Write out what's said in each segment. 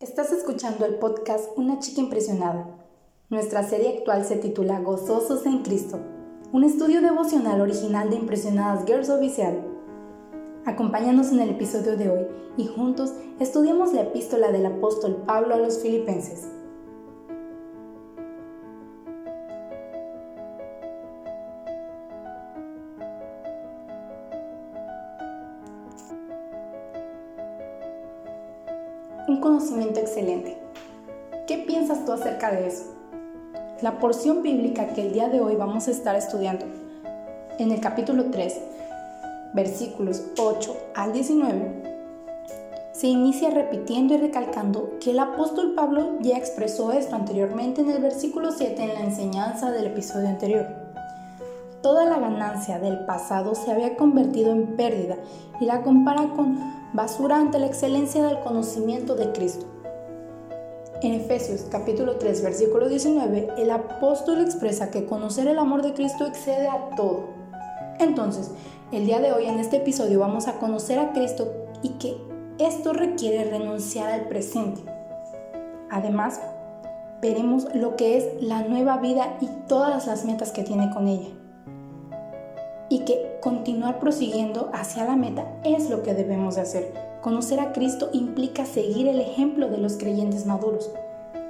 Estás escuchando el podcast Una chica impresionada. Nuestra serie actual se titula Gozosos en Cristo, un estudio devocional original de Impresionadas Girls Oficial. Acompáñanos en el episodio de hoy y juntos estudiamos la epístola del apóstol Pablo a los filipenses. Un conocimiento excelente. ¿Qué piensas tú acerca de eso? La porción bíblica que el día de hoy vamos a estar estudiando en el capítulo 3, versículos 8 al 19, se inicia repitiendo y recalcando que el apóstol Pablo ya expresó esto anteriormente en el versículo 7 en la enseñanza del episodio anterior. Toda la ganancia del pasado se había convertido en pérdida y la compara con basura ante la excelencia del conocimiento de Cristo. En Efesios capítulo 3 versículo 19, el apóstol expresa que conocer el amor de Cristo excede a todo. Entonces, el día de hoy en este episodio vamos a conocer a Cristo y que esto requiere renunciar al presente. Además, veremos lo que es la nueva vida y todas las metas que tiene con ella y que continuar prosiguiendo hacia la meta es lo que debemos de hacer. Conocer a Cristo implica seguir el ejemplo de los creyentes maduros.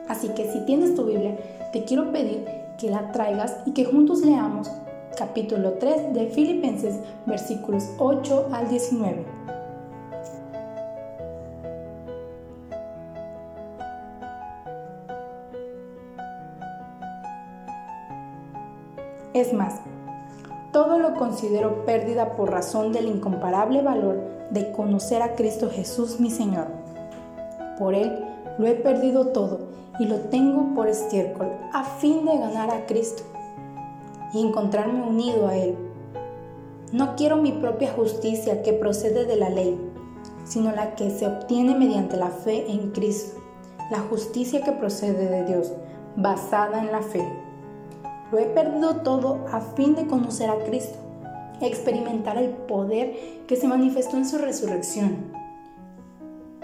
Así que si tienes tu Biblia, te quiero pedir que la traigas y que juntos leamos capítulo 3 de Filipenses versículos 8 al 19. Es más, todo lo considero pérdida por razón del incomparable valor de conocer a Cristo Jesús mi Señor. Por Él lo he perdido todo y lo tengo por estiércol a fin de ganar a Cristo y encontrarme unido a Él. No quiero mi propia justicia que procede de la ley, sino la que se obtiene mediante la fe en Cristo, la justicia que procede de Dios, basada en la fe lo he perdido todo a fin de conocer a Cristo, experimentar el poder que se manifestó en su resurrección,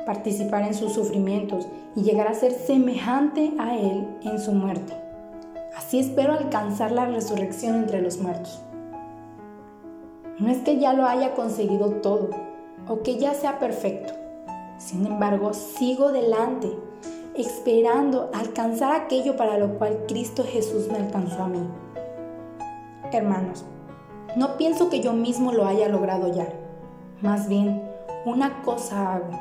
participar en sus sufrimientos y llegar a ser semejante a Él en su muerte. Así espero alcanzar la resurrección entre los muertos. No es que ya lo haya conseguido todo o que ya sea perfecto. Sin embargo, sigo delante esperando alcanzar aquello para lo cual Cristo Jesús me alcanzó a mí. Hermanos, no pienso que yo mismo lo haya logrado ya. Más bien, una cosa hago,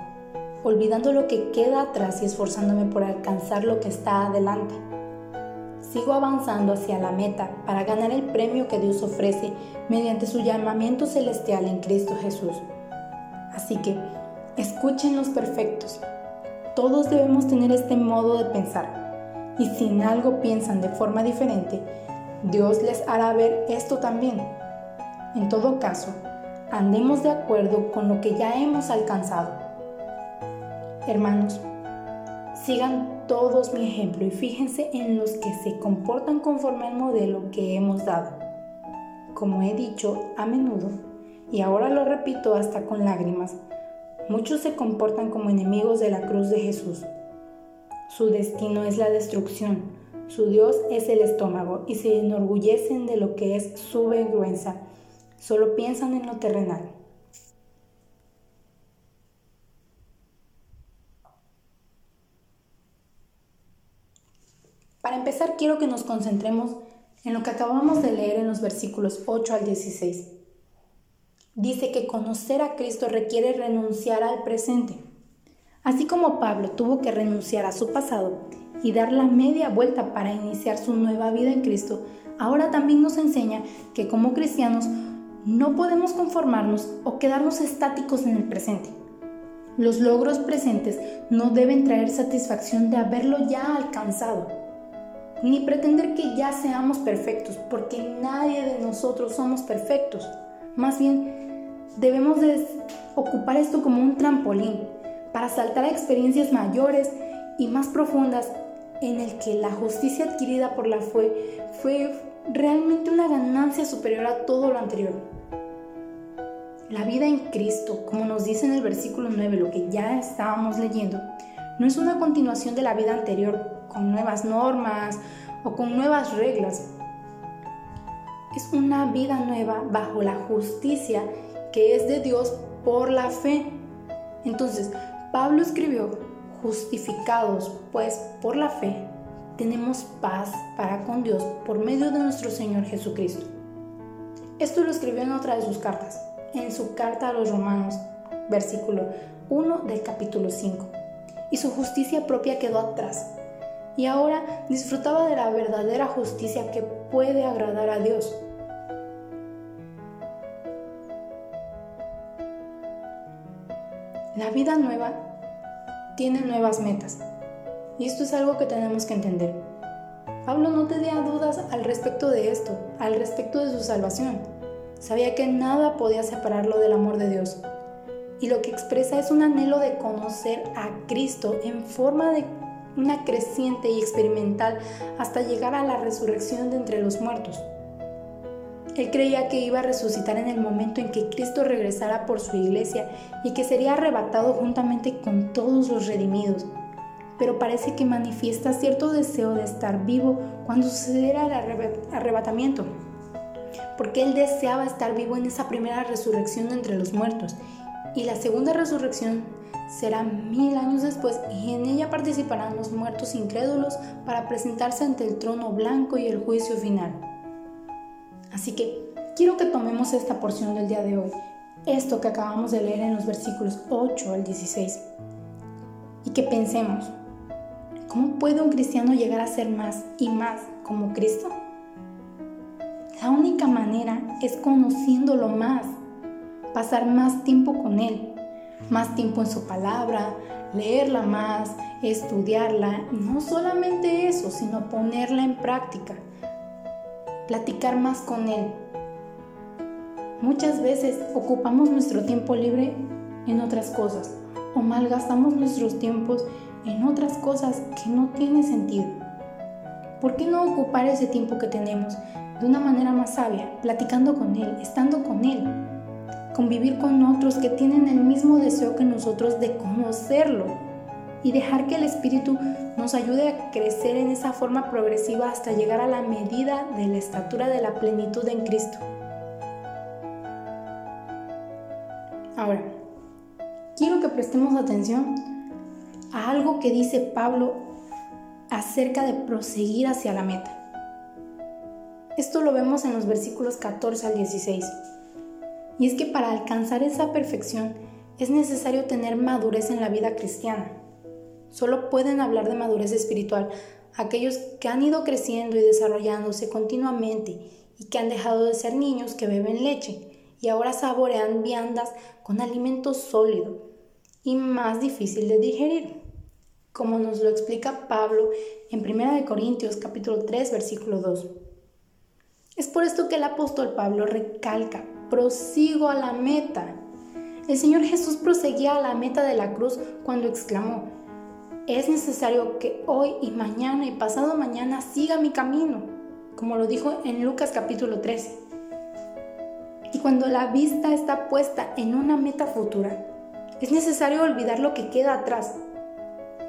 olvidando lo que queda atrás y esforzándome por alcanzar lo que está adelante. Sigo avanzando hacia la meta para ganar el premio que Dios ofrece mediante su llamamiento celestial en Cristo Jesús. Así que, escuchen los perfectos, todos debemos tener este modo de pensar. Y si en algo piensan de forma diferente, Dios les hará ver esto también. En todo caso, andemos de acuerdo con lo que ya hemos alcanzado. Hermanos, sigan todos mi ejemplo y fíjense en los que se comportan conforme al modelo que hemos dado. Como he dicho a menudo, y ahora lo repito hasta con lágrimas, Muchos se comportan como enemigos de la cruz de Jesús. Su destino es la destrucción, su Dios es el estómago y se enorgullecen de lo que es su vergüenza. Solo piensan en lo terrenal. Para empezar, quiero que nos concentremos en lo que acabamos de leer en los versículos 8 al 16 dice que conocer a Cristo requiere renunciar al presente. Así como Pablo tuvo que renunciar a su pasado y dar la media vuelta para iniciar su nueva vida en Cristo, ahora también nos enseña que como cristianos no podemos conformarnos o quedarnos estáticos en el presente. Los logros presentes no deben traer satisfacción de haberlo ya alcanzado, ni pretender que ya seamos perfectos, porque nadie de nosotros somos perfectos. Más bien, debemos de ocupar esto como un trampolín para saltar a experiencias mayores y más profundas en el que la justicia adquirida por la fe fue realmente una ganancia superior a todo lo anterior. La vida en Cristo, como nos dice en el versículo 9, lo que ya estábamos leyendo, no es una continuación de la vida anterior con nuevas normas o con nuevas reglas. Es una vida nueva bajo la justicia que es de Dios por la fe. Entonces, Pablo escribió, justificados pues por la fe, tenemos paz para con Dios por medio de nuestro Señor Jesucristo. Esto lo escribió en otra de sus cartas, en su carta a los romanos, versículo 1 del capítulo 5. Y su justicia propia quedó atrás. Y ahora disfrutaba de la verdadera justicia que puede agradar a Dios. La vida nueva tiene nuevas metas. Y esto es algo que tenemos que entender. Pablo no tenía dudas al respecto de esto, al respecto de su salvación. Sabía que nada podía separarlo del amor de Dios. Y lo que expresa es un anhelo de conocer a Cristo en forma de una creciente y experimental hasta llegar a la resurrección de entre los muertos. Él creía que iba a resucitar en el momento en que Cristo regresara por su iglesia y que sería arrebatado juntamente con todos los redimidos pero parece que manifiesta cierto deseo de estar vivo cuando sucediera el arrebatamiento, porque él deseaba estar vivo en esa primera resurrección entre los muertos, y la segunda resurrección será mil años después y en ella participarán los muertos incrédulos para presentarse ante el trono blanco y el juicio final. Así que quiero que tomemos esta porción del día de hoy, esto que acabamos de leer en los versículos 8 al 16, y que pensemos, ¿Cómo puede un cristiano llegar a ser más y más como Cristo? La única manera es conociéndolo más, pasar más tiempo con Él, más tiempo en su palabra, leerla más, estudiarla, no solamente eso, sino ponerla en práctica, platicar más con Él. Muchas veces ocupamos nuestro tiempo libre en otras cosas o malgastamos nuestros tiempos en otras cosas que no tienen sentido. ¿Por qué no ocupar ese tiempo que tenemos de una manera más sabia, platicando con Él, estando con Él? Convivir con otros que tienen el mismo deseo que nosotros de conocerlo y dejar que el Espíritu nos ayude a crecer en esa forma progresiva hasta llegar a la medida de la estatura de la plenitud en Cristo. Ahora, quiero que prestemos atención a algo que dice Pablo acerca de proseguir hacia la meta. Esto lo vemos en los versículos 14 al 16. Y es que para alcanzar esa perfección es necesario tener madurez en la vida cristiana. Solo pueden hablar de madurez espiritual aquellos que han ido creciendo y desarrollándose continuamente y que han dejado de ser niños que beben leche y ahora saborean viandas con alimento sólido y más difícil de digerir, como nos lo explica Pablo en 1 Corintios capítulo 3 versículo 2. Es por esto que el apóstol Pablo recalca, prosigo a la meta. El Señor Jesús proseguía a la meta de la cruz cuando exclamó, es necesario que hoy y mañana y pasado mañana siga mi camino, como lo dijo en Lucas capítulo 13. Y cuando la vista está puesta en una meta futura, es necesario olvidar lo que queda atrás.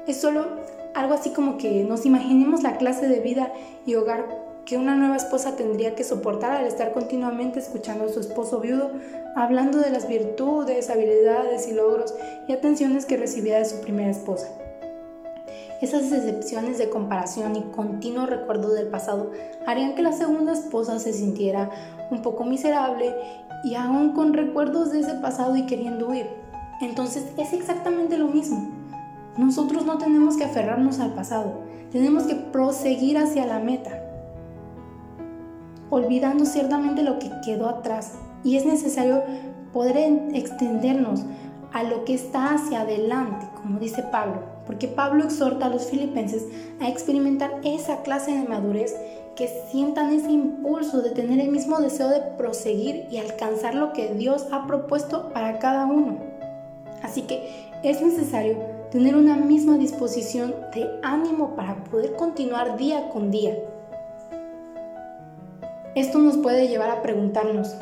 Es solo algo así como que nos imaginemos la clase de vida y hogar que una nueva esposa tendría que soportar al estar continuamente escuchando a su esposo viudo hablando de las virtudes, habilidades y logros y atenciones que recibía de su primera esposa. Esas excepciones de comparación y continuo recuerdo del pasado harían que la segunda esposa se sintiera un poco miserable y aún con recuerdos de ese pasado y queriendo huir. Entonces es exactamente lo mismo. Nosotros no tenemos que aferrarnos al pasado, tenemos que proseguir hacia la meta, olvidando ciertamente lo que quedó atrás. Y es necesario poder extendernos a lo que está hacia adelante, como dice Pablo, porque Pablo exhorta a los filipenses a experimentar esa clase de madurez, que sientan ese impulso de tener el mismo deseo de proseguir y alcanzar lo que Dios ha propuesto para cada uno. Así que es necesario tener una misma disposición de ánimo para poder continuar día con día. Esto nos puede llevar a preguntarnos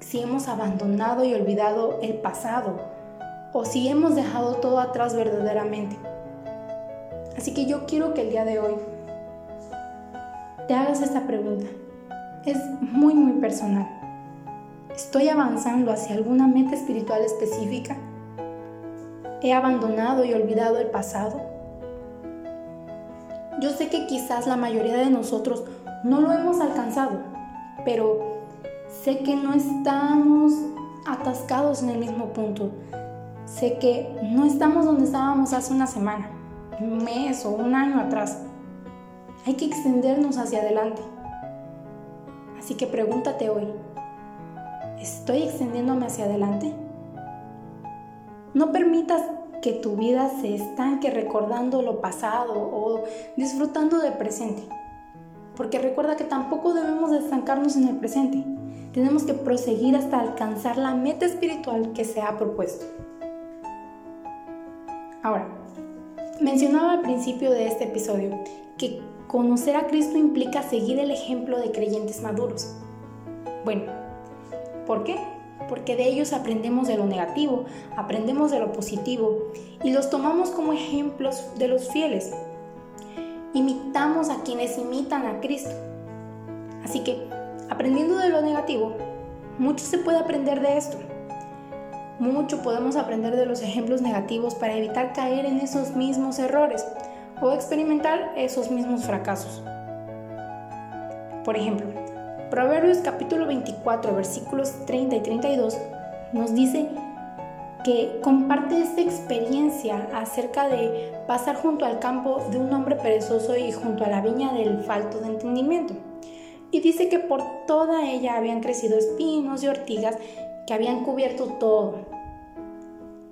si hemos abandonado y olvidado el pasado o si hemos dejado todo atrás verdaderamente. Así que yo quiero que el día de hoy te hagas esta pregunta. Es muy, muy personal. ¿Estoy avanzando hacia alguna meta espiritual específica? ¿He abandonado y olvidado el pasado? Yo sé que quizás la mayoría de nosotros no lo hemos alcanzado, pero sé que no estamos atascados en el mismo punto. Sé que no estamos donde estábamos hace una semana, un mes o un año atrás. Hay que extendernos hacia adelante. Así que pregúntate hoy, ¿estoy extendiéndome hacia adelante? No permitas que tu vida se estanque recordando lo pasado o disfrutando del presente. Porque recuerda que tampoco debemos estancarnos en el presente. Tenemos que proseguir hasta alcanzar la meta espiritual que se ha propuesto. Ahora, mencionaba al principio de este episodio que conocer a Cristo implica seguir el ejemplo de creyentes maduros. Bueno, ¿por qué? Porque de ellos aprendemos de lo negativo, aprendemos de lo positivo y los tomamos como ejemplos de los fieles. Imitamos a quienes imitan a Cristo. Así que, aprendiendo de lo negativo, mucho se puede aprender de esto. Mucho podemos aprender de los ejemplos negativos para evitar caer en esos mismos errores o experimentar esos mismos fracasos. Por ejemplo, Proverbios capítulo 24 versículos 30 y 32 nos dice que comparte esta experiencia acerca de pasar junto al campo de un hombre perezoso y junto a la viña del falto de entendimiento. Y dice que por toda ella habían crecido espinos y ortigas que habían cubierto todo.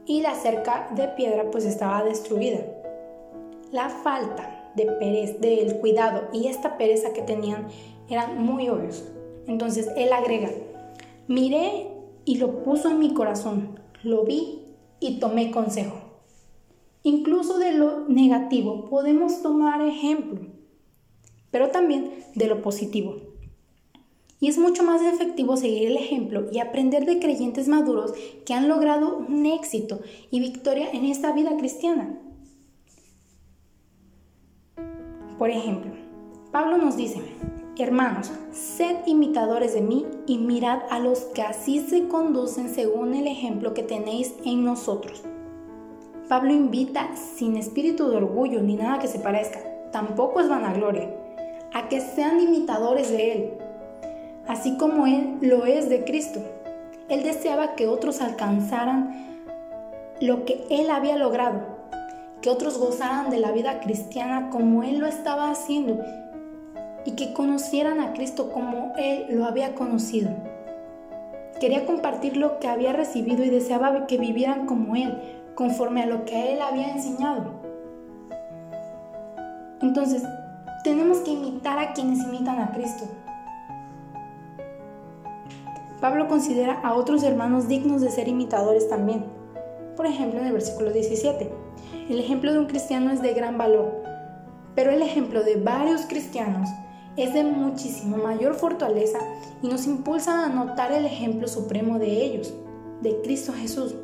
Y la cerca de piedra pues estaba destruida. La falta de pereza, del cuidado y esta pereza que tenían eran muy obvios. Entonces él agrega, miré y lo puso en mi corazón, lo vi y tomé consejo. Incluso de lo negativo podemos tomar ejemplo, pero también de lo positivo. Y es mucho más efectivo seguir el ejemplo y aprender de creyentes maduros que han logrado un éxito y victoria en esta vida cristiana. Por ejemplo, Pablo nos dice, hermanos, sed imitadores de mí y mirad a los que así se conducen según el ejemplo que tenéis en nosotros. Pablo invita sin espíritu de orgullo ni nada que se parezca, tampoco es vanagloria, a que sean imitadores de Él, así como Él lo es de Cristo. Él deseaba que otros alcanzaran lo que Él había logrado, que otros gozaran de la vida cristiana como Él lo estaba haciendo y que conocieran a Cristo como Él lo había conocido. Quería compartir lo que había recibido y deseaba que vivieran como Él, conforme a lo que Él había enseñado. Entonces, tenemos que imitar a quienes imitan a Cristo. Pablo considera a otros hermanos dignos de ser imitadores también. Por ejemplo, en el versículo 17, el ejemplo de un cristiano es de gran valor, pero el ejemplo de varios cristianos es de muchísimo mayor fortaleza y nos impulsa a notar el ejemplo supremo de ellos, de Cristo Jesús.